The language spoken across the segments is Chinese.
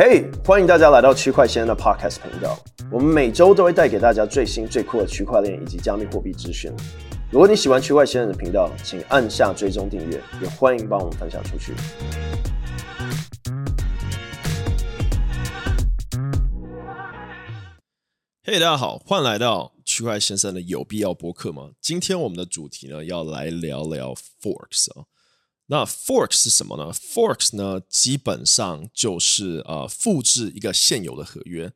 嘿，欢迎大家来到区块先生的 Podcast 频道。我们每周都会带给大家最新最酷的区块链以及加密货币资讯。如果你喜欢区块先生的频道，请按下追踪订阅，也欢迎帮我们分享出去。嘿，大家好，欢迎来到区块先生的有必要播客吗？今天我们的主题呢，要来聊聊 Forks 啊。那 fork 是什么呢？Forks 呢，基本上就是呃复制一个现有的合约。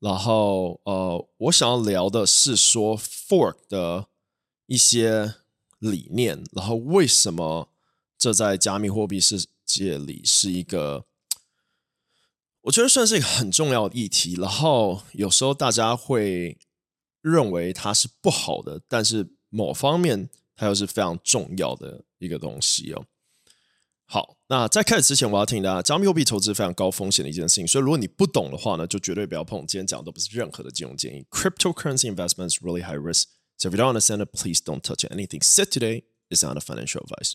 然后呃，我想要聊的是说 Fork 的一些理念，然后为什么这在加密货币世界里是一个，我觉得算是一个很重要的议题。然后有时候大家会认为它是不好的，但是某方面。它又是非常重要的一个东西哦。好，那在开始之前，我要提醒大家，加密货币投资非常高风险的一件事情，所以如果你不懂的话呢，就绝对不要碰。今天讲的都不是任何的金融建议。Cryptocurrency investments really high risk, so if you don't understand it, please don't touch anything said today is not a financial advice.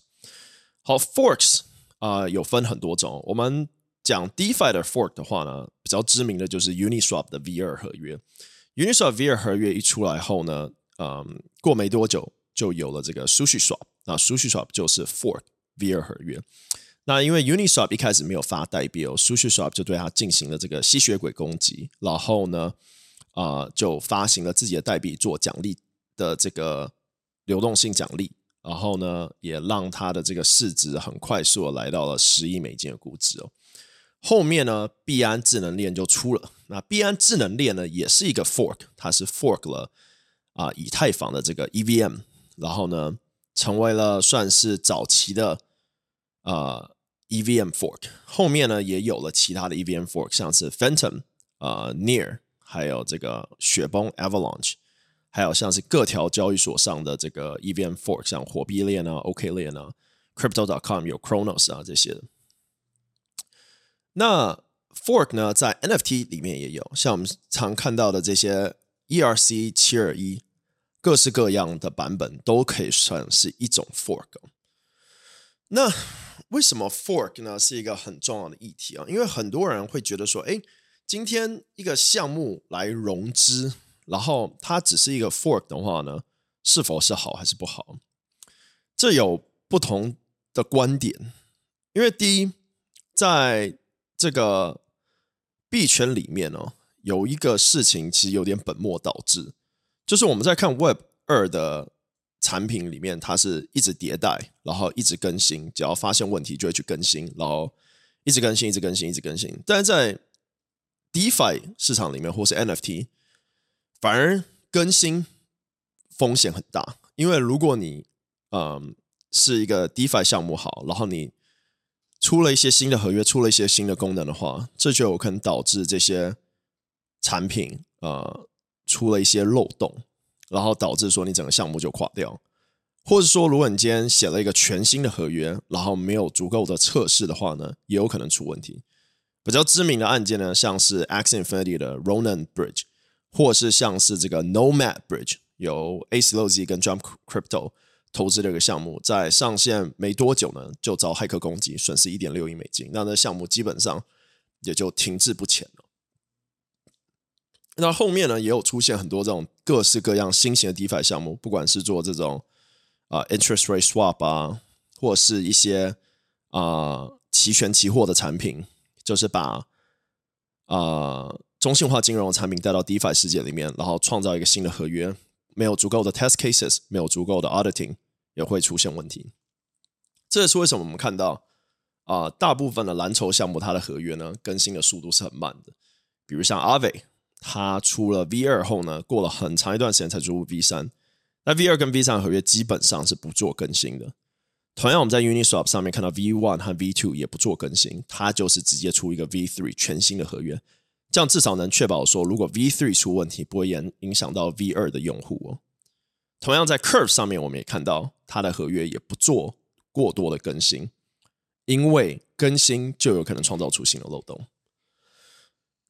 好，Forks 啊、呃，有分很多种。我们讲 DeFi 的 Fork 的话呢，比较知名的就是 Uniswap 的 V2 合约。Uniswap V2 合约一出来后呢，嗯，过没多久。就有了这个 SushiSwap，那 SushiSwap 就是 Fork V2 合约。那因为 Uniswap 一开始没有发代币哦，SushiSwap 就对它进行了这个吸血鬼攻击，然后呢，啊、就发行了自己的代币做奖励的这个流动性奖励，然后呢，也让它的这个市值很快速的来到了十亿美金的估值哦。后面呢，币安智能链就出了，那币安智能链呢，也是一个 Fork，它是 Fork 了啊、以太坊的这个 EVM。然后呢，成为了算是早期的呃 EVM fork。后面呢，也有了其他的 EVM fork，像是 Phantom、呃 Near，还有这个雪崩 Avalanche，还有像是各条交易所上的这个 EVM fork，像火币链啊、OK 链啊、Crypto.com 有 Cronos 啊这些。那 fork 呢，在 NFT 里面也有，像我们常看到的这些 ERC 七二一。各式各样的版本都可以算是一种 fork。那为什么 fork 呢是一个很重要的议题啊？因为很多人会觉得说，哎，今天一个项目来融资，然后它只是一个 fork 的话呢，是否是好还是不好？这有不同的观点。因为第一，在这个币圈里面呢，有一个事情其实有点本末倒置。就是我们在看 Web 二的产品里面，它是一直迭代，然后一直更新，只要发现问题就会去更新，然后一直更新，一直更新，一直更新。但是在 DeFi 市场里面，或是 NFT，反而更新风险很大，因为如果你嗯是一个 DeFi 项目好，然后你出了一些新的合约，出了一些新的功能的话，这就有可能导致这些产品呃。出了一些漏洞，然后导致说你整个项目就垮掉，或者说如果你今天写了一个全新的合约，然后没有足够的测试的话呢，也有可能出问题。比较知名的案件呢，像是 Axie Infinity 的 Ronan Bridge，或是像是这个 Nomad Bridge，由 aslo z 跟 Jump Crypto 投资的一个项目，在上线没多久呢，就遭骇客攻击，损失一点六亿美金，那那项目基本上也就停滞不前了。那后面呢，也有出现很多这种各式各样新型的 DeFi 项目，不管是做这种啊、interest rate swap 啊，或者是一些啊、期权期货的产品，就是把啊、中心化金融的产品带到 DeFi 世界里面，然后创造一个新的合约，没有足够的 test cases，没有足够的 auditing，也会出现问题。这也是为什么我们看到啊、大部分的蓝筹项目它的合约呢更新的速度是很慢的，比如像 Aave。它出了 V 二后呢，过了很长一段时间才出 V 三。那 V 二跟 V 三合约基本上是不做更新的。同样，我们在 Uniswap 上面看到 V one 和 V two 也不做更新，它就是直接出一个 V three 全新的合约。这样至少能确保说，如果 V three 出问题，不会影影响到 V 二的用户哦。同样，在 Curve 上面，我们也看到它的合约也不做过多的更新，因为更新就有可能创造出新的漏洞。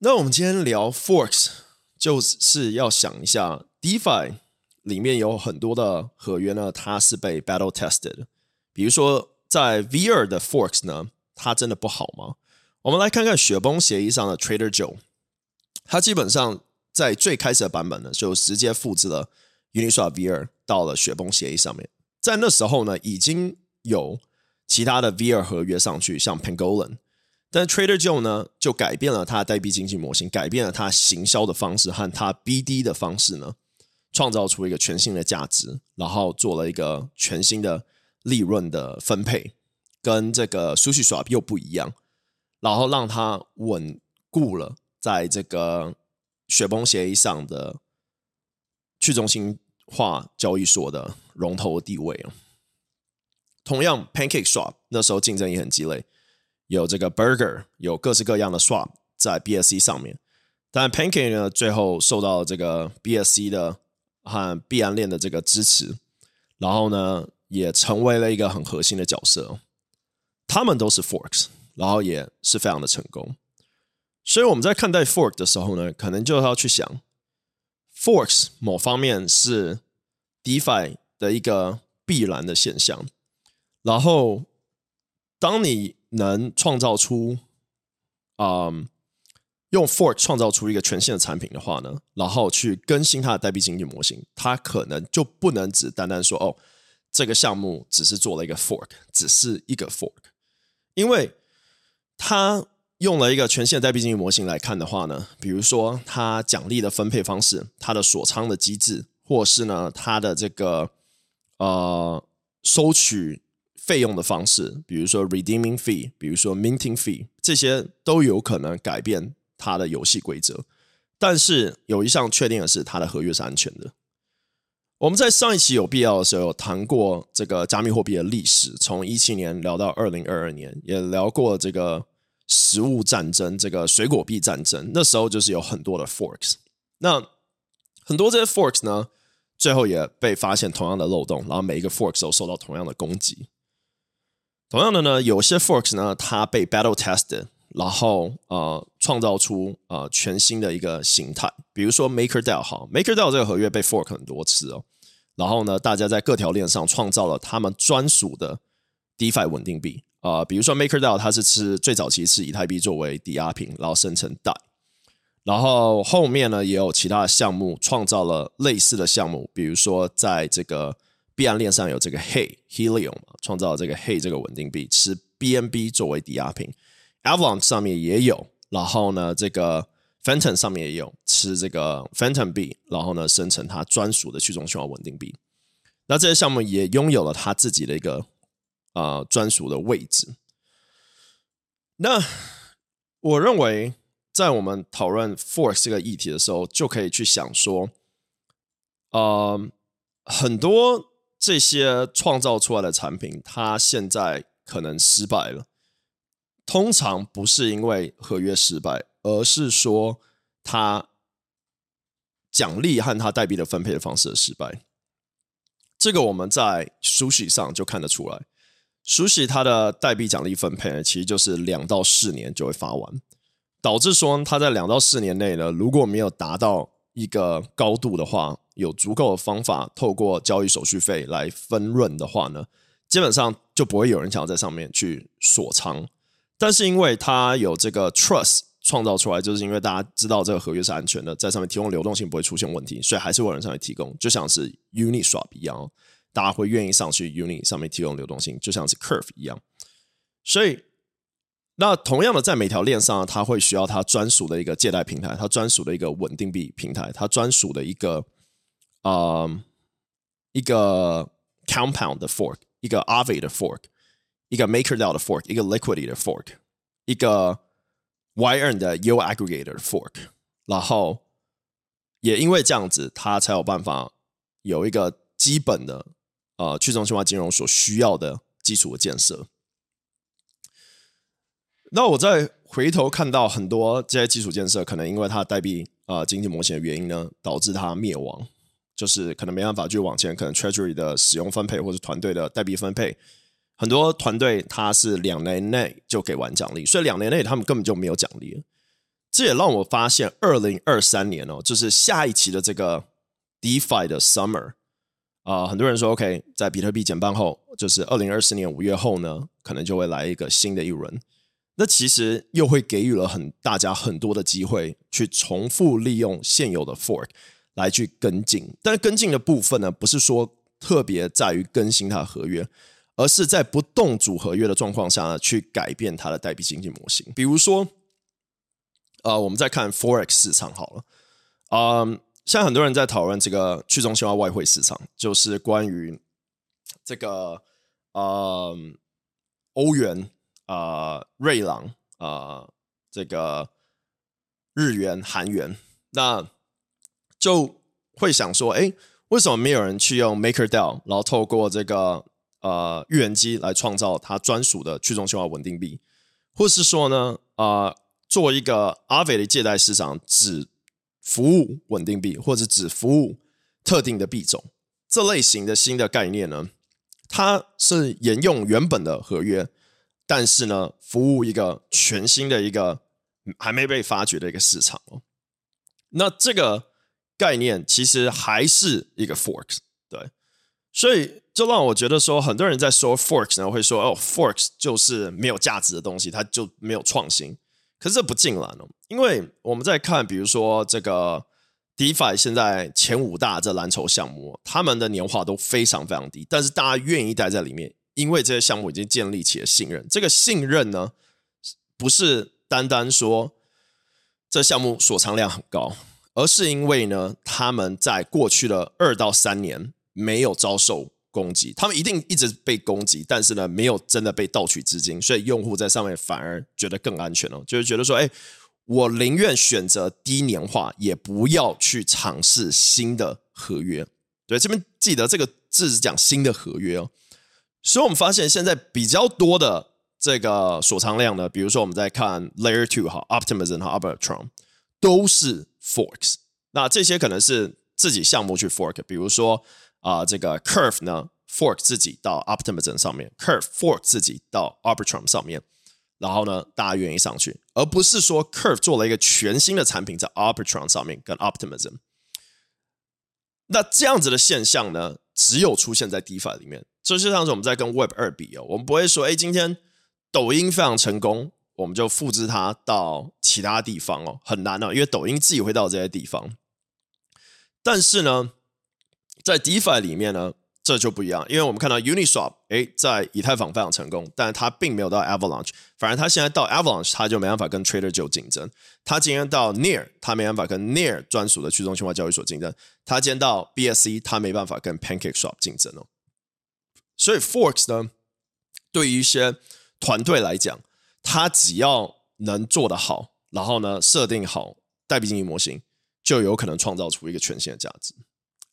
那我们今天聊 Forks，就是要想一下 DeFi 里面有很多的合约呢，它是被 battle tested。比如说，在 V2 的 Forks 呢，它真的不好吗？我们来看看雪崩协议上的 Trader Joe，它基本上在最开始的版本呢，就直接复制了 Uniswap V2 到了雪崩协议上面。在那时候呢，已经有其他的 V2 合约上去，像 Pangolin，但 Trader Joe 呢，就改变了它的代币经济模型，改变了它行销的方式和它 BD 的方式呢，创造出一个全新的价值，然后做了一个全新的利润的分配，跟这个 SushiSwap 又不一样，然后让它稳固了在这个雪崩协议上的去中心化交易所的龙头地位。同样，PancakeSwap 那时候竞争也很激烈，有这个 Burger，有各式各样的 Swap 在 BSC 上面，但 Pancake 呢，最后受到这个 BSC 的和币安链的这个支持，然后呢，也成为了一个很核心的角色。他们都是 Forks，然后也是非常的成功。所以我们在看待 Fork 的时候呢，可能就要去想，Forks 某方面是 DeFi 的一个必然的现象。然后，当你能创造出，嗯，用 fork 创造出一个全新的产品的话呢，然后去更新它的代币经济模型，它可能就不能只单单说哦，这个项目只是做了一个 fork，只是一个 fork，因为它用了一个全新的代币经济模型来看的话呢，比如说它奖励的分配方式，它的锁仓的机制，或是呢它的这个呃收取。费用的方式，比如说 redeeming fee，比如说 minting fee，这些都有可能改变它的游戏规则。但是有一项确定的是，它的合约是安全的。我们在上一期有必要的时候有谈过这个加密货币的历史，从一七年聊到二零二二年，也聊过这个食物战争，这个水果币战争。那时候就是有很多的 forks，那很多这些 forks 呢，最后也被发现同样的漏洞，然后每一个 forks 都受到同样的攻击。同样的呢，有些 forks 呢，它被 battle tested，然后呃，创造出呃全新的一个形态。比如说 MakerDAO 哈，MakerDAO 这个合约被 fork 很多次哦。然后呢，大家在各条链上创造了他们专属的 DeFi 稳定币、呃。比如说 MakerDAO 它是吃最早期是以太币作为抵押品，然后生成 DAI。然后后面呢，也有其他的项目创造了类似的项目，比如说在这个。币安链上有这个 Hey Helium 创造这个 Hey 这个稳定币，吃 BNB 作为抵押品，Avalanche 上面也有，然后呢，这个 Phantom 上面也有吃这个 Phantom 币，然后呢，生成它专属的去中心化稳定币。那这些项目也拥有了它自己的一个、呃、专属的位置。那我认为，在我们讨论 Fork 这个议题的时候，就可以去想说，呃，很多。这些创造出来的产品，它现在可能失败了。通常不是因为合约失败，而是说它奖励和它代币的分配的方式的失败。这个我们在苏西上就看得出来。苏西它的代币奖励分配呢，其实就是两到四年就会发完，导致说它在两到四年内呢，如果没有达到一个高度的话，有足够的方法透过交易手续费来分润的话呢，基本上就不会有人想要在上面去锁仓。但是因为它有这个 trust 创造出来，就是因为大家知道这个合约是安全的，在上面提供流动性不会出现问题，所以还是有人上面提供，就像是 Uniswap 一样哦，大家会愿意上去 Uni 上面提供流动性，就像是 Curve 一样，所以。那同样的，在每条链上，它会需要它专属的一个借贷平台，它专属的一个稳定币平台，它专属的一个呃一个 compound 的 fork，一个 ave 的 fork，一个 MakerDAO 的 fork，一个 liquidity 的 fork，一个 yrn 的 Yield Aggregator 的 fork，然后也因为这样子，它才有办法有一个基本的呃去中心化金融所需要的基础的建设。那我再回头看到很多这些基础建设，可能因为它代币啊经济模型的原因呢，导致它灭亡，就是可能没办法去往前，可能 Treasury 的使用分配或者团队的代币分配，很多团队它是两年内就给完奖励，所以两年内他们根本就没有奖励。这也让我发现，二零二三年哦，就是下一期的这个 DeFi 的 Summer 啊、很多人说 OK，在比特币减半后，就是二零二四年五月后呢，可能就会来一个新的一轮。那其实又会给予了很大家很多的机会去重复利用现有的 fork 来去跟进，但是跟进的部分呢，不是说特别在于更新它的合约，而是在不动主合约的状况下呢，去改变它的代币经济模型。比如说，呃，我们再看 Forex 市场好了，嗯，现在很多人在讨论这个去中心化外汇市场，就是关于这个，呃，欧元。啊、瑞郎啊、这个日元、韩元，那就会想说，哎，为什么没有人去用 MakerDAO，然后透过这个呃预言机来创造它专属的去中心化稳定币，或是说呢，啊、呃，做一个 a v 的借贷市场，只服务稳定币，或者只服务特定的币种，这类型的新的概念呢，它是沿用原本的合约。但是呢，服务一个全新的一个还没被发掘的一个市场哦。那这个概念其实还是一个 forks，对，所以就让我觉得说，很多人在说 forks 呢，会说哦，forks 就是没有价值的东西，它就没有创新。可是这不尽然哦，因为我们在看，比如说这个 DeFi 现在前五大这蓝筹项目，他们的年化都非常非常低，但是大家愿意待在里面。因为这些项目已经建立起了信任，这个信任呢，不是单单说这项目锁仓量很高，而是因为呢，他们在过去的二到三年没有遭受攻击，他们一定一直被攻击，但是呢，没有真的被盗取资金，所以用户在上面反而觉得更安全了，就是觉得说，哎，我宁愿选择低年化，也不要去尝试新的合约。对，这边记得这个字是讲新的合约哦。所以，我们发现现在比较多的这个锁仓量呢，比如说我们在看 Layer Two 哈，Optimism 和 Arbitrum 都是 Forks。那这些可能是自己项目去 Fork，比如说啊、这个 Curve 呢 Fork 自己到 Optimism 上面，Curve Fork 自己到 Arbitrum 上面，然后呢，大家愿意上去，而不是说 Curve 做了一个全新的产品在 Arbitrum 上面跟 Optimism。那这样子的现象呢，只有出现在 DeFi 里面。就像是我们在跟 Web 二比哦，我们不会说，哎，今天抖音非常成功，我们就复制它到其他地方哦，很难哦，因为抖音自己会到这些地方。但是呢，在 DeFi 里面呢，这就不一样，因为我们看到 Uniswap，哎，在以太坊非常成功，但它并没有到 Avalanche，反而它现在到 Avalanche，它就没办法跟 Trader Joe 竞争。它今天到 Near，它没办法跟 Near 专属的去中心化交易所竞争。它今天到 BSC，它没办法跟 PancakeSwap 竞争哦。所以 Forks 呢，对于一些团队来讲，它只要能做得好，然后呢，设定好代币经济模型，就有可能创造出一个全新的价值。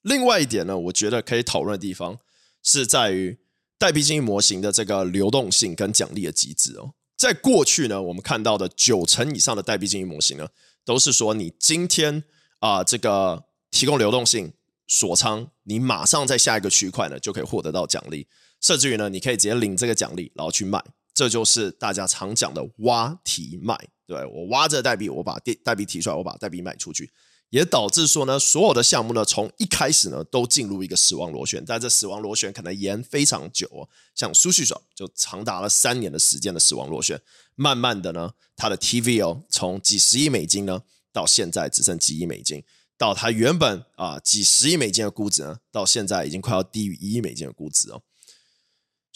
另外一点呢，我觉得可以讨论的地方是在于代币经济模型的这个流动性跟奖励的机制哦。在过去呢，我们看到的九成以上的代币经济模型呢，都是说你今天啊、这个提供流动性。锁仓，你马上在下一个区块呢就可以获得到奖励，甚至于呢，你可以直接领这个奖励，然后去卖，这就是大家常讲的挖提卖。对，我挖这代币，我把代代币提出来，我把代币卖出去，也导致说呢，所有的项目呢，从一开始呢都进入一个死亡螺旋，但这死亡螺旋可能延非常久哦，像苏旭爽就长达了三年的时间的死亡螺旋，慢慢的呢，它的 TVL 从几十亿美金呢，到现在只剩几亿美金。到它原本啊几十亿美金的估值呢，到现在已经快要低于一亿美金的估值哦。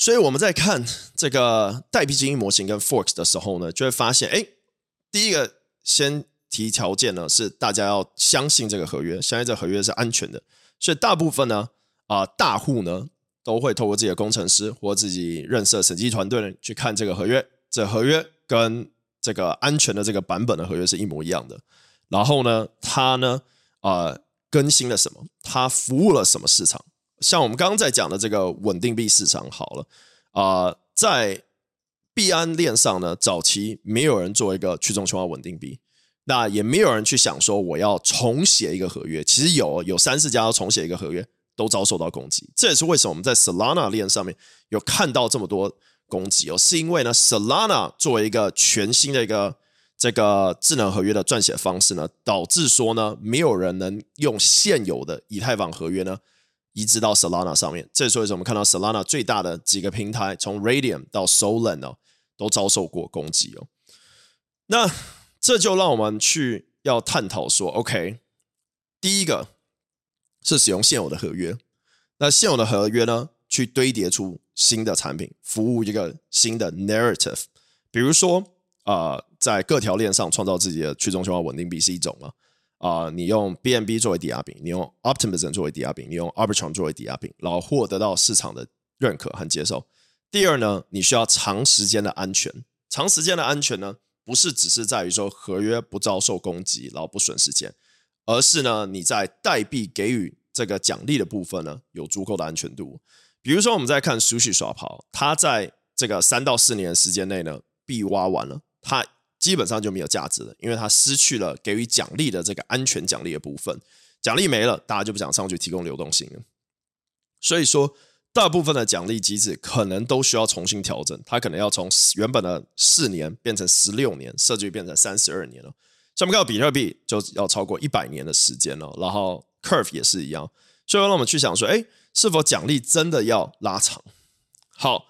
所以我们在看这个代币经营模型跟 Forks 的时候呢，就会发现，哎，第一个先提条件呢是大家要相信这个合约，相信这个合约是安全的。所以大部分呢啊大户呢都会透过自己的工程师或自己认识的审计团队呢去看这个合约，这合约跟这个安全的这个版本的合约是一模一样的。然后呢，它呢。啊、更新了什么？它服务了什么市场？像我们刚刚在讲的这个稳定币市场，好了，啊、在币安链上呢，早期没有人做一个去中心化稳定币，那也没有人去想说我要重写一个合约。其实有有三四家要重写一个合约，都遭受到攻击。这也是为什么我们在 Solana 链上面有看到这么多攻击哦，是因为呢，Solana 作为一个全新的一个。这个智能合约的撰写方式呢，导致说呢，没有人能用现有的以太坊合约呢移植到 Solana 上面。这所以我们看到 Solana 最大的几个平台，从 Radium 到 Solana 哦，都遭受过攻击哦。那这就让我们去要探讨说，OK，第一个是使用现有的合约，那现有的合约呢，去堆叠出新的产品，服务一个新的 narrative。比如说，啊、在各条链上创造自己的去中心化稳定币是一种了。呃，你用 BNB 作为抵押品，你用 Optimism 作为抵押品，你用 Arbitrum 作为抵押品，然后获得到市场的认可和接受。第二呢，你需要长时间的安全。长时间的安全呢，不是只是在于说合约不遭受攻击，然后不损时间，而是呢，你在代币给予这个奖励的部分呢，有足够的安全度。比如说，我们在看 Sushi Swap，它在这个三到四年的时间内呢，币挖完了，它基本上就没有价值了，因为它失去了给予奖励的这个安全奖励的部分，奖励没了，大家就不想上去提供流动性了。所以说，大部分的奖励机制可能都需要重新调整，它可能要从原本的四年变成十六年，甚至于变成三十二年了。像我们看到比特币就要超过一百年的时间了，然后 Curve 也是一样，所以让我们去想说，哎。是否奖励真的要拉长？好，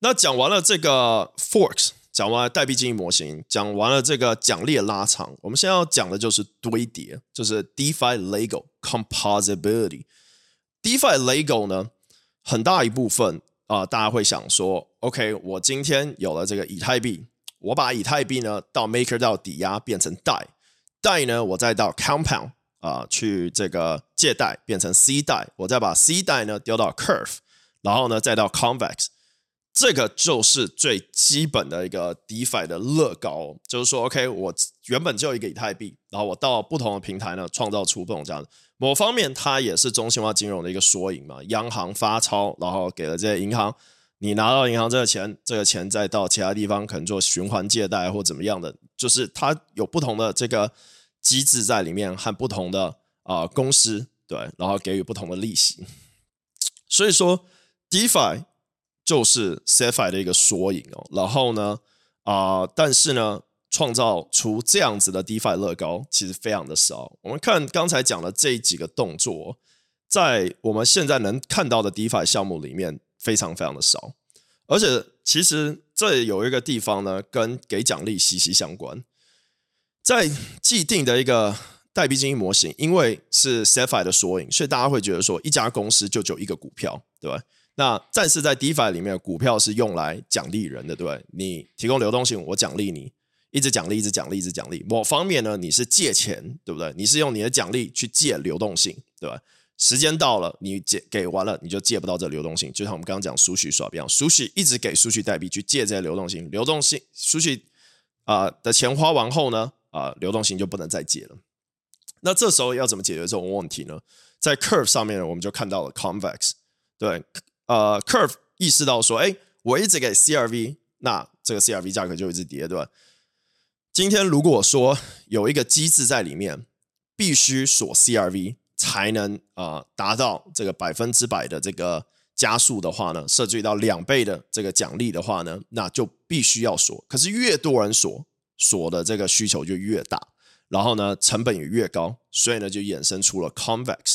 那讲完了这个 Forks，讲完了代币经营模型，讲完了这个奖励的拉长，我们现在要讲的就是堆叠，就是 DeFi Lego Composability。DeFi Lego 呢，很大一部分啊、大家会想说，OK，我今天有了这个以太币，我把以太币呢到 Maker 到抵押变成贷，贷呢我再到 Compound。啊、去这个借贷变成 C 贷，我再把 C 贷呢丢到 Curve，然后呢再到 Convex，这个就是最基本的一个 DeFi 的乐高，就是说，OK，我原本就一个以太币，然后我到不同的平台呢创造出不同价值。某方面，它也是中心化金融的一个缩影嘛，央行发钞，然后给了这些银行，你拿到银行这个钱，这个钱再到其他地方可能做循环借贷或怎么样的，就是它有不同的这个。机制在里面和不同的啊、公司对，然后给予不同的利息，所以说 DeFi 就是 CFI 的一个缩影哦。然后呢啊、但是呢，创造出这样子的 DeFi 乐高其实非常的少。我们看刚才讲的这几个动作，在我们现在能看到的 DeFi 项目里面非常非常的少，而且其实这有一个地方呢，跟给奖励息息相关。在既定的一个代币经营模型，因为是 CFI 的缩影，所以大家会觉得说，一家公司就只有一个股票，对吧？那但是在 DeFi 里面，股票是用来奖励人的，对？你提供流动性，我奖励你，一直奖励，一直奖励，一直奖励。某方面呢，你是借钱，对不对？你是用你的奖励去借流动性，对吧？时间到了，你借给完了，你就借不到这流动性。就像我们刚刚讲 Sushi Swap 一样储蓄一直给储蓄代币去借这些流动性，流动性储蓄啊的钱花完后呢？啊、流动性就不能再借了。那这时候要怎么解决这种问题呢？在 Curve 上面呢，我们就看到了 Convex。对，呃，Curve 意识到说，哎，我一直给 CRV，那这个 CRV 价格就一直跌，对吧？今天如果说有一个机制在里面，必须锁 CRV 才能啊、呃、达到这个百分之百的这个加速的话呢，设置到两倍的这个奖励的话呢，那就必须要锁。可是越多人锁。锁的这个需求就越大，然后呢，成本也越高，所以呢就衍生出了 Convex，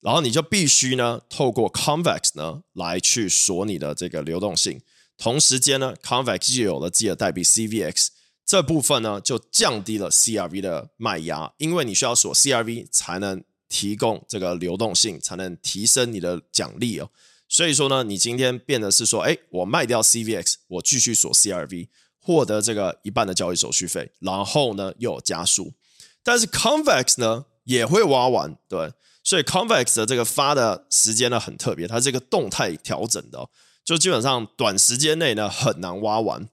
然后你就必须呢透过 Convex 呢来去锁你的这个流动性，同时间呢 Convex 就有了自己的代币 CVX，这部分呢就降低了 CRV 的卖压，因为你需要锁 CRV 才能提供这个流动性，才能提升你的奖励哦，所以说呢，你今天变的是说，哎，我卖掉 CVX，我继续锁 CRV。获得这个一半的交易手续费，然后呢又有加速，但是 Convex 呢也会挖完，对，所以 Convex 的这个发的时间呢很特别，它是一个动态调整的，就基本上短时间内呢很难挖完，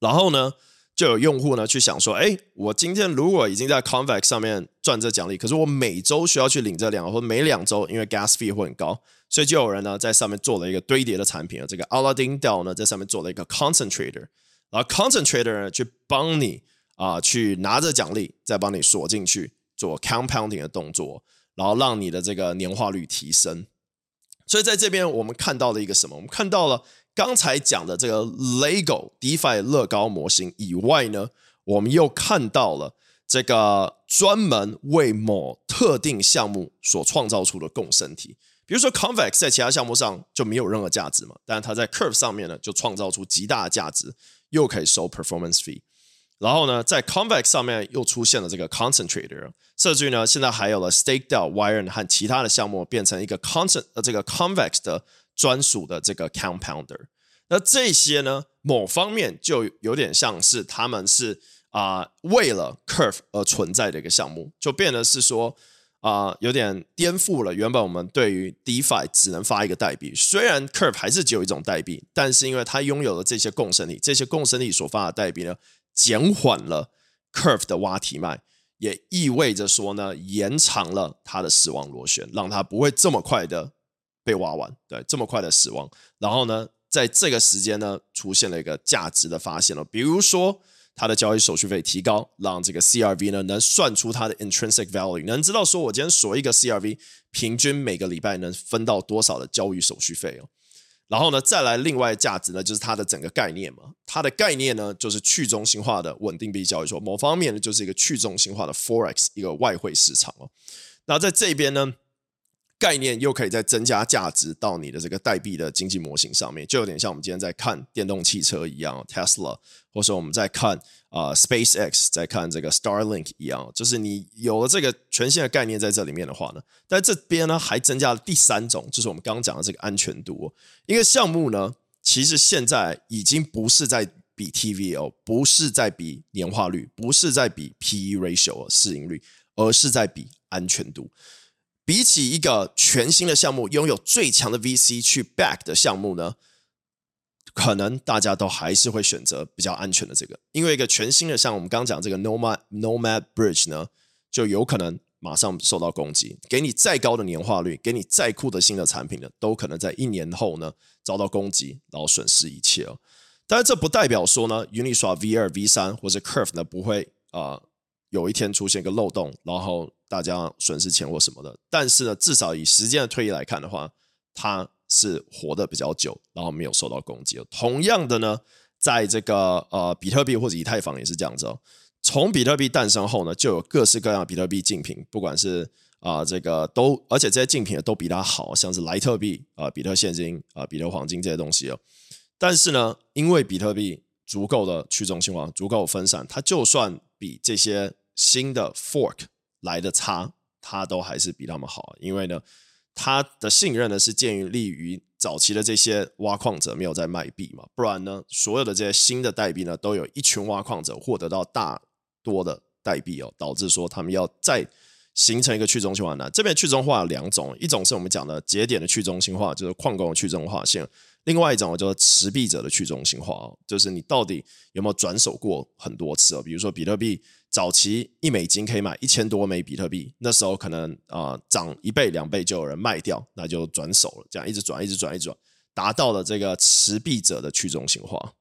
然后呢就有用户呢去想说，哎，我今天如果已经在 Convex 上面赚这奖励，可是我每周需要去领这两个，或每两周因为 Gas fee 会很高，所以就有人呢在上面做了一个堆叠的产品，这个 Aladdin DAO 呢在上面做了一个 Concentrator。然后 concentrator 呢，去帮你啊、去拿着奖励，再帮你锁进去做 compounding 的动作，然后让你的这个年化率提升。所以在这边我们看到了一个什么？我们看到了刚才讲的这个 Lego DeFi 乐高模型以外呢，我们又看到了这个专门为某特定项目所创造出的共生体。比如说 Convex 在其他项目上就没有任何价值嘛，但是它在 Curve 上面呢，就创造出极大的价值。又可以收 performance fee，然后呢，在 Convex 上面又出现了这个 Concentrator。甚至呢，现在还有了 Staked Out Wire 和其他的项目变成一个 Concent 呃这个 Convex 的专属的这个 Compounder。那这些呢，某方面就有点像是他们是啊、为了 Curve 而存在的一个项目，就变得是说啊、有点颠覆了原本我们对于 DeFi 只能发一个代币，虽然 Curve 还是只有一种代币，但是因为它拥有了这些共生力，这些共生力所发的代币呢，减缓了 Curve 的挖题脉。也意味着说呢，延长了它的死亡螺旋，让它不会这么快的被挖完，对，这么快的死亡。然后呢，在这个时间呢，出现了一个价值的发现了，比如说它的交易手续费提高，让这个 CRV 呢能算出它的 intrinsic value，能知道说我今天锁一个 CRV，平均每个礼拜能分到多少的交易手续费哦。然后呢，再来另外价值呢，就是它的整个概念嘛。它的概念呢，就是去中心化的稳定币交易所。某方面呢，就是一个去中心化的 Forex 一个外汇市场哦。那在这边呢，概念又可以再增加价值到你的这个代币的经济模型上面，就有点像我们今天在看电动汽车一样，Tesla，或者说我们在看。啊、，SpaceX 在看这个 Starlink 一样，就是你有了这个全新的概念在这里面的话呢，在这边呢还增加了第三种，就是我们刚刚讲的这个安全度。一个项目呢，其实现在已经不是在比 TVL，不是在比年化率，不是在比 PE ratio 市盈率，而是在比安全度。比起一个全新的项目，拥有最强的 VC 去 back 的项目呢，可能大家都还是会选择比较安全的这个，因为一个全新的，像我们刚讲这个 Nomad Nomad Bridge 呢，就有可能马上受到攻击。给你再高的年化率，给你再酷的新的产品呢，都可能在一年后呢遭到攻击，然后损失一切哦。但是这不代表说呢，Uniswap V 二、V 三或者 Curve 呢不会啊、有一天出现一个漏洞，然后大家损失钱或什么的。但是呢，至少以时间的推移来看的话，它。是活得比较久，然后没有受到攻击。同样的呢，在这个呃比特币或者以太坊也是这样子哦。从比特币诞生后呢，就有各式各样比特币竞品，不管是啊、呃、这个都，而且这些竞品都比它好，像是莱特币啊、比特现金啊、比特黄金这些东西哦。但是呢，因为比特币足够的去中心化，足够分散，它就算比这些新的 fork 来的差，它都还是比他们好，因为呢。他的信任呢是建于立于早期的这些挖矿者没有在卖币嘛，不然呢，所有的这些新的代币呢，都有一群挖矿者获得到大多的代币哦，导致说他们要再形成一个去中心化呢。这边去中心化有两种，一种是我们讲的节点的去中心化，就是矿工的去中心化线；另外一种叫做持币者的去中心化，就是你到底有没有转手过很多次哦，比如说比特币。早期一美金可以买一千多枚比特币，那时候可能啊涨一倍两倍就有人卖掉，那就转手了，这样一直转一直转一直转，达到了这个持币者的去中心化。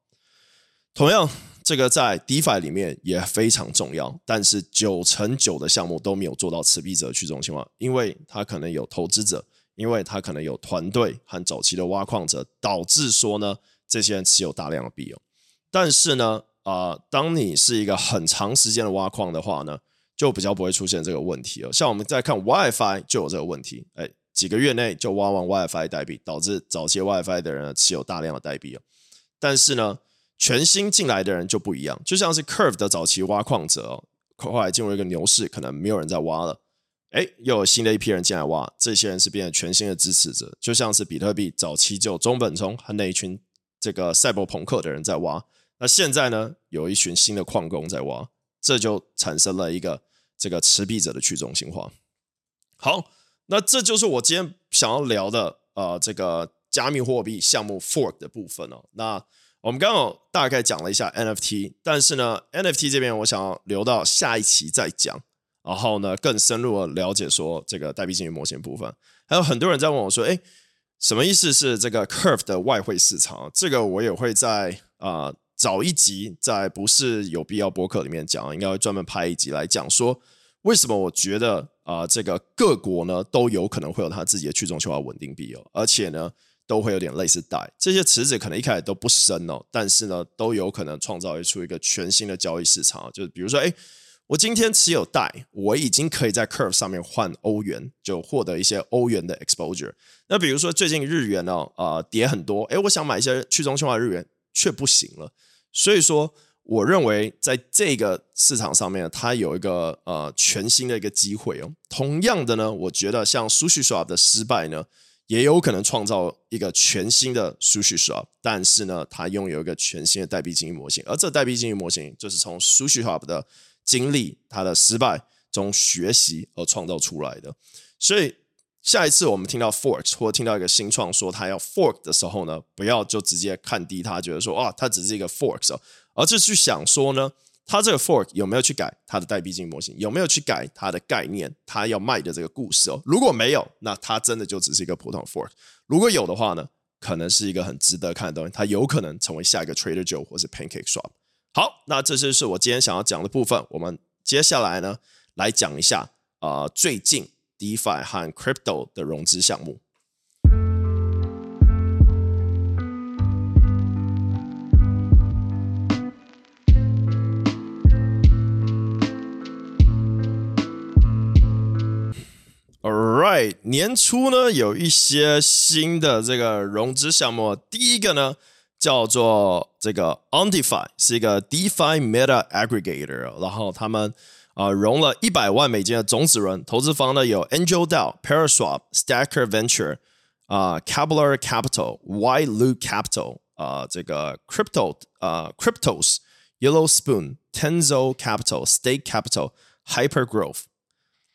同样，这个在 DeFi 里面也非常重要，但是九成九的项目都没有做到持币者去中心化，因为它可能有投资者，因为它可能有团队和早期的挖矿者，导致说呢这些人持有大量的币哦，但是呢。啊、当你是一个很长时间的挖矿的话呢，就比较不会出现这个问题了。像我们在看 WiFi 就有这个问题，哎，几个月内就挖完 WiFi 代币，导致早期 WiFi 的人持有大量的代币哦。但是呢，全新进来的人就不一样，就像是 Curve 的早期挖矿者哦，后来进入一个牛市，可能没有人在挖了，哎，又有新的一批人进来挖，这些人是变得全新的支持者，就像是比特币早期就中本聪和那一群这个赛博朋克的人在挖。那现在呢，有一群新的矿工在挖，这就产生了一个这个持币者的去中心化。好，那这就是我今天想要聊的呃，这个加密货币项目 fork 的部分哦。那我们刚刚大概讲了一下 NFT，但是呢，NFT 这边我想要留到下一期再讲，然后呢，更深入的了解说这个代币经济模型部分。还有很多人在问我说，哎，什么意思是这个 Curve 的外汇市场？这个我也会在啊。呃早一集在不是有必要播客里面讲，应该会专门拍一集来讲说为什么我觉得啊、呃，这个各国呢都有可能会有它自己的去中心化稳定币哦，而且呢都会有点类似代这些池子可能一开始都不深哦，但是呢都有可能创造出一个全新的交易市场，就是比如说，哎，我今天持有代，我已经可以在 Curve 上面换欧元，就获得一些欧元的 exposure。那比如说最近日元呢、哦，啊、呃、跌很多，哎，我想买一些去中心化日元。却不行了，所以说我认为在这个市场上面，它有一个呃全新的一个机会哦。同样的呢，我觉得像 SushiSwap 的失败呢，也有可能创造一个全新的 sushi shop，但是呢，它拥有一个全新的代币经营模型，而这代币经营模型就是从 sushi shop 的经历、它的失败中学习而创造出来的。所以下一次我们听到 forks 或听到一个新创说它要 fork 的时候呢，不要就直接看低它，觉得说啊，它只是一个 forks，而是去想说呢。他这个 fork 有没有去改他的代币经济模型？有没有去改他的概念？他要卖的这个故事哦。如果没有，那他真的就只是一个普通 fork。如果有的话呢，可能是一个很值得看的东西。它有可能成为下一个 Trader Joe 或是 Pancake Swap。好，那这就是我今天想要讲的部分。我们接下来呢，来讲一下啊、呃，最近 DeFi 和 Crypto 的融资项目。年初呢，有一些新的这个融资项目。第一个呢，叫做这个 OnDefi，是一个 DeFi Meta Aggregator。然后他们啊、呃、融了一百万美金的种子轮，投资方呢有 Angel DAO、Paraswap、Stacker Venture 啊、Capital Capital、White Loot Capital 啊、这个 Crypto 啊、Cryptos、Yellow Spoon、Tenzo Capital、Stake Capital、Hyper Growth。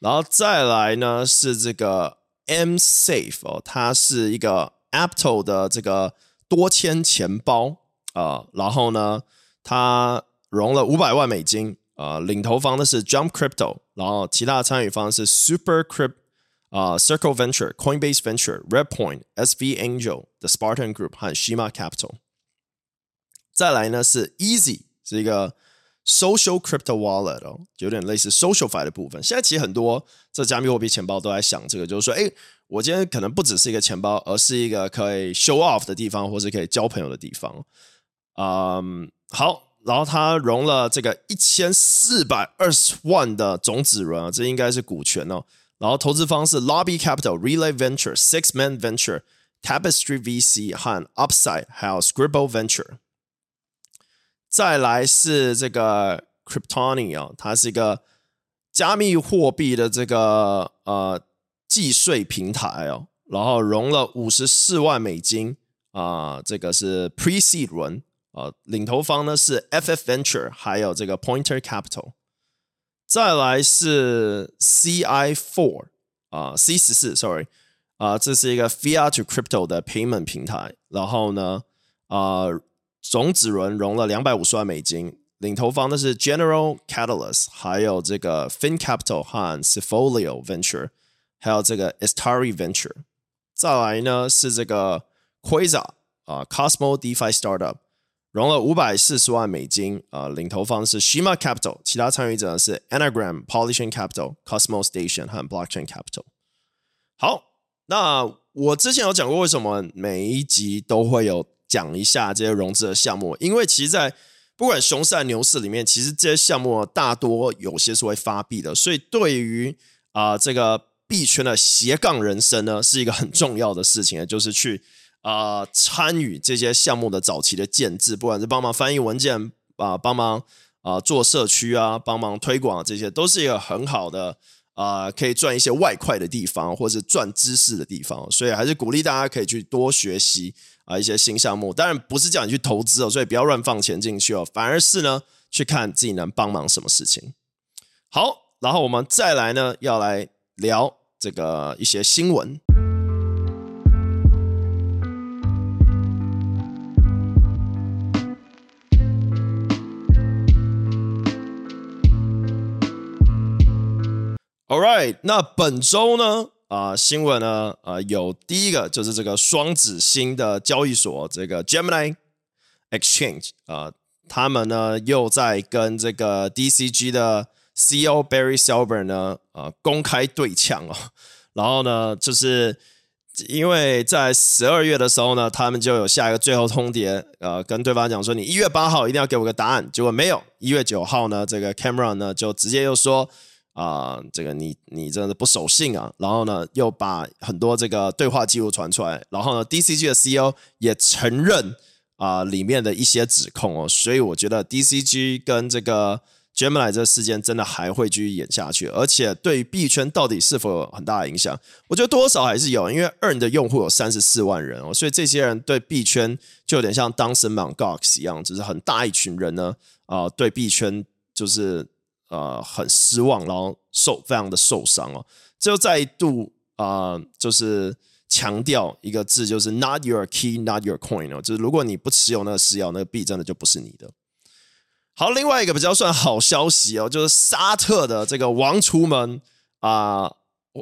然后再来呢是这个 MSafe 哦，它是一个 Apto 的这个多签钱包啊、然后呢它融了五百万美金啊、领投方的是 Jump Crypto，然后其他参与方是 Super Crypt 啊、Circle Venture、Coinbase Venture、Redpoint、SV Angel、The Spartan Group 和 Shima Capital。再来呢是 Easy，是一个。Social Crypto Wallet 哦，有点类似 SocialFi 的部分。现在其实很多这加密货币钱包都在想这个，就是说，哎，我今天可能不只是一个钱包，而是一个可以 show off 的地方，或是可以交朋友的地方。嗯，好，然后它融了这个一千四百二十万的种子轮啊，这应该是股权哦。然后投资方是 Lobby Capital、Relay Venture、Six Man Venture、Tapestry VC 和 Upside，还有 Scribble Venture。再来是这个 Cryptony 哦，它是一个加密货币的这个呃计税平台哦，然后融了五十四万美金啊、这个是 Pre-Seed 轮啊、领投方呢是 FF Venture，还有这个 Pointer Capital。再来是 CI Four 啊、C 十四，Sorry 啊、这是一个 Fiat to Crypto 的 Payment 平台，然后呢啊。种子轮融了两百五十万美金，领投方的是 General Catalyst，还有这个 Fin Capital 和 Sefolio Venture，还有这个 Estari Venture。再来呢是这个 Quasar 啊，Cosmo DeFi Startup，融了五百四十万美金啊，领投方是 Shima Capital，其他参与者是 Anagram、Polishing Capital、Cosmo Station 和 Blockchain Capital。好，那我之前有讲过，为什么每一集都会有。讲一下这些融资的项目，因为其实，在不管熊市还是牛市里面，其实这些项目大多有些是会发币的，所以对于啊、呃、这个币圈的斜杠人生呢，是一个很重要的事情，就是去啊、参与这些项目的早期的建制，不管是帮忙翻译文件啊、呃，帮忙啊、做社区啊，帮忙推广这些，都是一个很好的啊、可以赚一些外快的地方，或是赚知识的地方，所以还是鼓励大家可以去多学习。啊，一些新项目，当然不是叫你去投资哦，所以不要乱放钱进去哦，反而是呢，去看自己能帮忙什么事情。好，然后我们再来呢，要来聊这个一些新闻。All right，那本周呢？啊、新闻呢，呃，有第一个就是这个双子星的交易所，这个 Gemini Exchange 啊、呃，他们呢又在跟这个 DCG 的 CEO Barry Silver 呢，呃，公开对呛哦。然后呢，就是因为在十二月的时候呢，他们就有下一个最后通牒，呃，跟对方讲说，你一月八号一定要给我个答案。结果没有，一月九号呢，这个 Cameron 呢就直接又说。啊、这个你你真的不守信啊！然后呢，又把很多这个对话记录传出来。然后呢，DCG 的 CEO 也承认啊、里面的一些指控哦，所以我觉得 DCG 跟这个 Gemini 这个事件真的还会继续演下去，而且对于币圈到底是否有很大的影响，我觉得多少还是有，因为 Earn 的用户有三十四万人哦，所以这些人对币圈就有点像当时 Mt. Gox 一样，就是很大一群人呢，啊、对币圈就是呃很失望，然后受非常的受伤哦，就再一度啊、就是。强调一个字，就是 not your key, not your coin 哦，就是如果你不持有那个私钥，那个币真的就不是你的。好，另外一个比较算好消息哦，就是沙特的这个王储们啊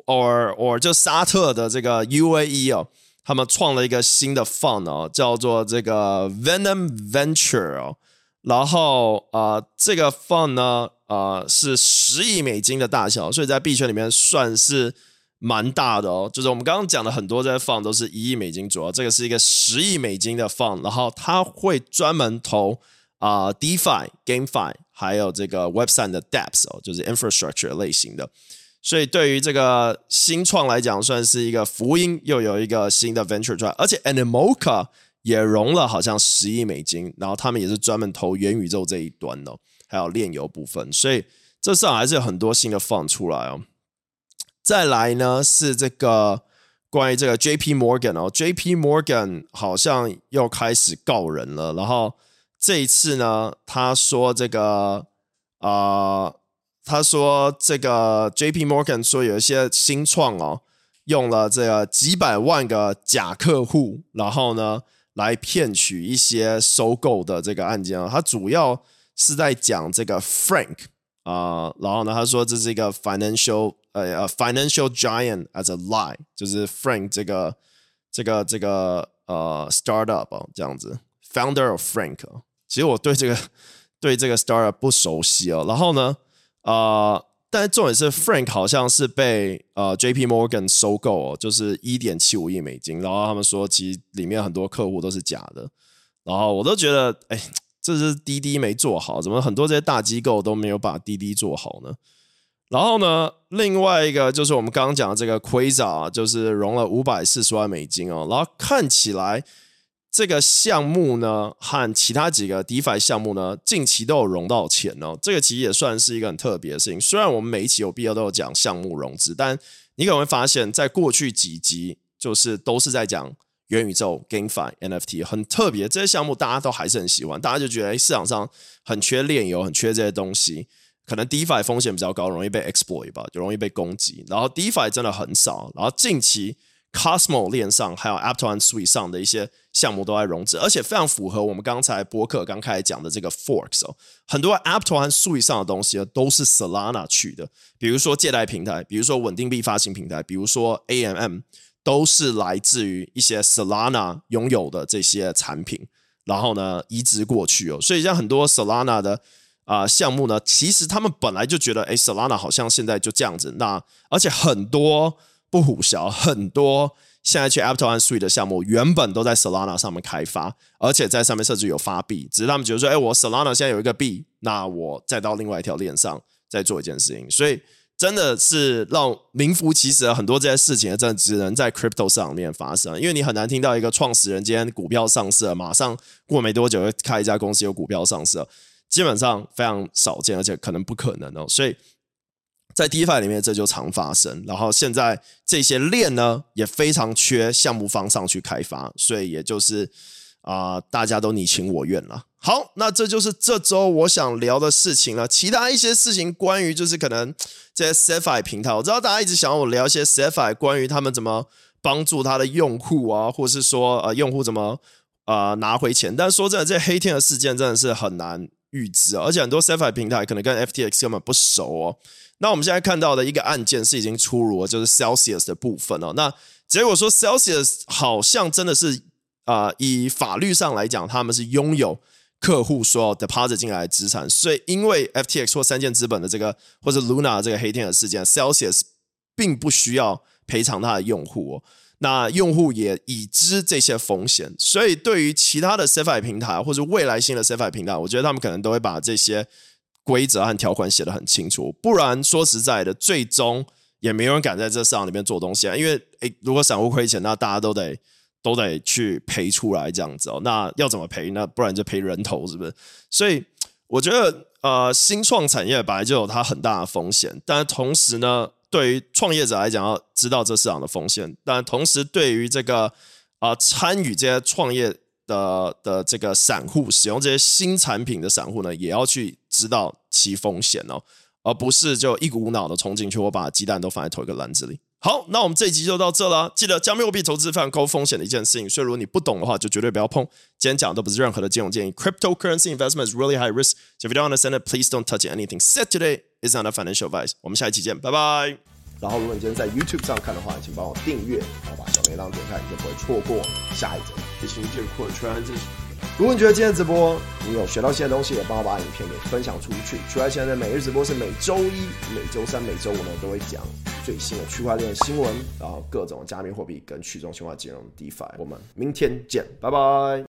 ，or or 就沙特的这个 UAE 哦，他们创了一个新的 fund 哦，叫做这个 Venom Venture 哦，然后啊，这个 fund 呢，啊是十亿美金的大小，所以在币圈里面算是。蛮大的哦，就是我们刚刚讲的很多这些 fun 都是一亿美金左右，这个是一个十亿美金的 fund，然后它会专门投啊、DeFi、GameFi，还有这个 Web3 的 Dapps 哦，就是 infrastructure 类型的。所以对于这个新创来讲，算是一个福音，又有一个新的 venture 出来，而且 Animoca 也融了好像十亿美金，然后他们也是专门投元宇宙这一端的，还有炼油部分，所以这上还是有很多新的放出来哦。再来呢是这个关于这个 J.P. Morgan 哦，J.P. Morgan 好像又开始告人了。然后这一次呢，他说这个啊、他说这个 J.P. Morgan 说有一些新创哦，用了这个几百万个假客户，然后呢来骗取一些收购的这个案件啊。他主要是在讲这个 Frank 啊、然后呢他说这是一个 financial。呃，financial giant as a lie，就是 Frank 这个这个这个呃 startup 哦，这样子，founder of Frank。其实我对这个对这个 startup 不熟悉哦。然后呢，呃，但是重点是 Frank 好像是被呃 JP Morgan 收购哦，就是一点七五亿美金。然后他们说，其实里面很多客户都是假的。然后我都觉得，哎，这是滴滴没做好，怎么很多这些大机构都没有把滴滴做好呢？然后呢，另外一个就是我们刚刚讲的这个 Quasar，就是融了五百四十万美金哦。然后看起来这个项目呢，和其他几个 DeFi 项目呢，近期都有融到钱哦。这个其实也算是一个很特别的事情。虽然我们每一期有必要都有讲项目融资，但你可能会发现，在过去几集就是都是在讲元宇宙、GameFi、NFT，很特别。这些项目大家都还是很喜欢，大家就觉得市场上很缺链游，很缺这些东西。可能 DeFi 风险比较高，容易被 exploit 吧，就容易被攻击。然后 DeFi 真的很少。然后近期 Cosmo 链上还有 Aptos 和 Sui 上的一些项目都在融资，而且非常符合我们刚才播客刚开始讲的这个 Forks 哦。很多 Aptos 和 Sui 上的东西都是 Solana 去的，比如说借贷平台，比如说稳定币发行平台，比如说 AMM，都是来自于一些 Solana 拥有的这些产品，然后呢移植过去哦。所以像很多 Solana 的。啊，项目呢，其实他们本来就觉得，哎，Solana 好像现在就这样子。那而且很多不虎小，很多现在去 Aptos 和 Sui 的项目，原本都在 Solana 上面开发，而且在上面甚至有发币。只是他们觉得说，哎，我 Solana 现在有一个币，那我再到另外一条链上再做一件事情。所以真的是让名副其实的很多这些事情，真的只能在 Crypto 上面发生，因为你很难听到一个创始人今天股票上市了，马上过没多久又开一家公司有股票上市了。基本上非常少见，而且可能不可能哦。所以在 DeFi 里面，这就常发生。然后现在这些链呢，也非常缺项目方上去开发，所以也就是啊、大家都你情我愿了。好，那这就是这周我想聊的事情了。其他一些事情，关于就是可能这些 CeFi 平台，我知道大家一直想要我聊一些 CeFi，关于他们怎么帮助他的用户啊，或是说呃用户怎么呃拿回钱。但说真的，这黑天鹅事件真的是很难。预知啊，而且很多 CeFi 平台可能跟 FTX 根本不熟哦。那我们现在看到的一个案件是已经出炉了，就是 Celsius 的部分哦。那结果说 Celsius 好像真的是啊、以法律上来讲，他们是拥有客户说 deposit 进来的资产，所以因为 FTX 或三箭资本的这个或者 Luna 这个黑天鹅事件，Celsius 并不需要赔偿他的用户哦。那用户也已知这些风险，所以对于其他的 CFI 平台或者未来新的 CFI 平台，我觉得他们可能都会把这些规则和条款写得很清楚，不然说实在的，最终也没有人敢在这市场里面做东西啊。因为诶，如果散户亏钱，那大家都得都得去赔出来这样子哦。那要怎么赔那？不然就赔人头，是不是？所以我觉得，呃，新创产业本来就有它很大的风险，但同时呢，对于创业者来讲，要知道这市场的风险，但同时对于这个啊、参与这些创业的的这个散户，使用这些新产品的散户呢，也要去知道其风险哦。而不是就一股脑的冲进去，我把鸡蛋都放在同一个篮子里。好，那我们这一集就到这了。记得加密货币投资非常高风险的一件事情，所以如果你不懂的话，就绝对不要碰。今天讲的都不是任何的金融建议。Cryptocurrency investment is really high risk. So if you don't understand it, please don't touch anything said today. Is not a financial advice. 我们下一期见，拜拜。然后，如果你今天在 YouTube 上看的话，请帮我订阅，然后把小铃铛点开，你就不会错过下一集。谢谢你这个扩张。如果你觉得今天直播你有学到新的东西，也帮我把影片给分享出去。区块链的每日直播是每周一、每周三、每周五呢都会讲最新的区块链新闻，然后各种加密货币跟去中心化金融 DeFi。我们明天见，拜拜。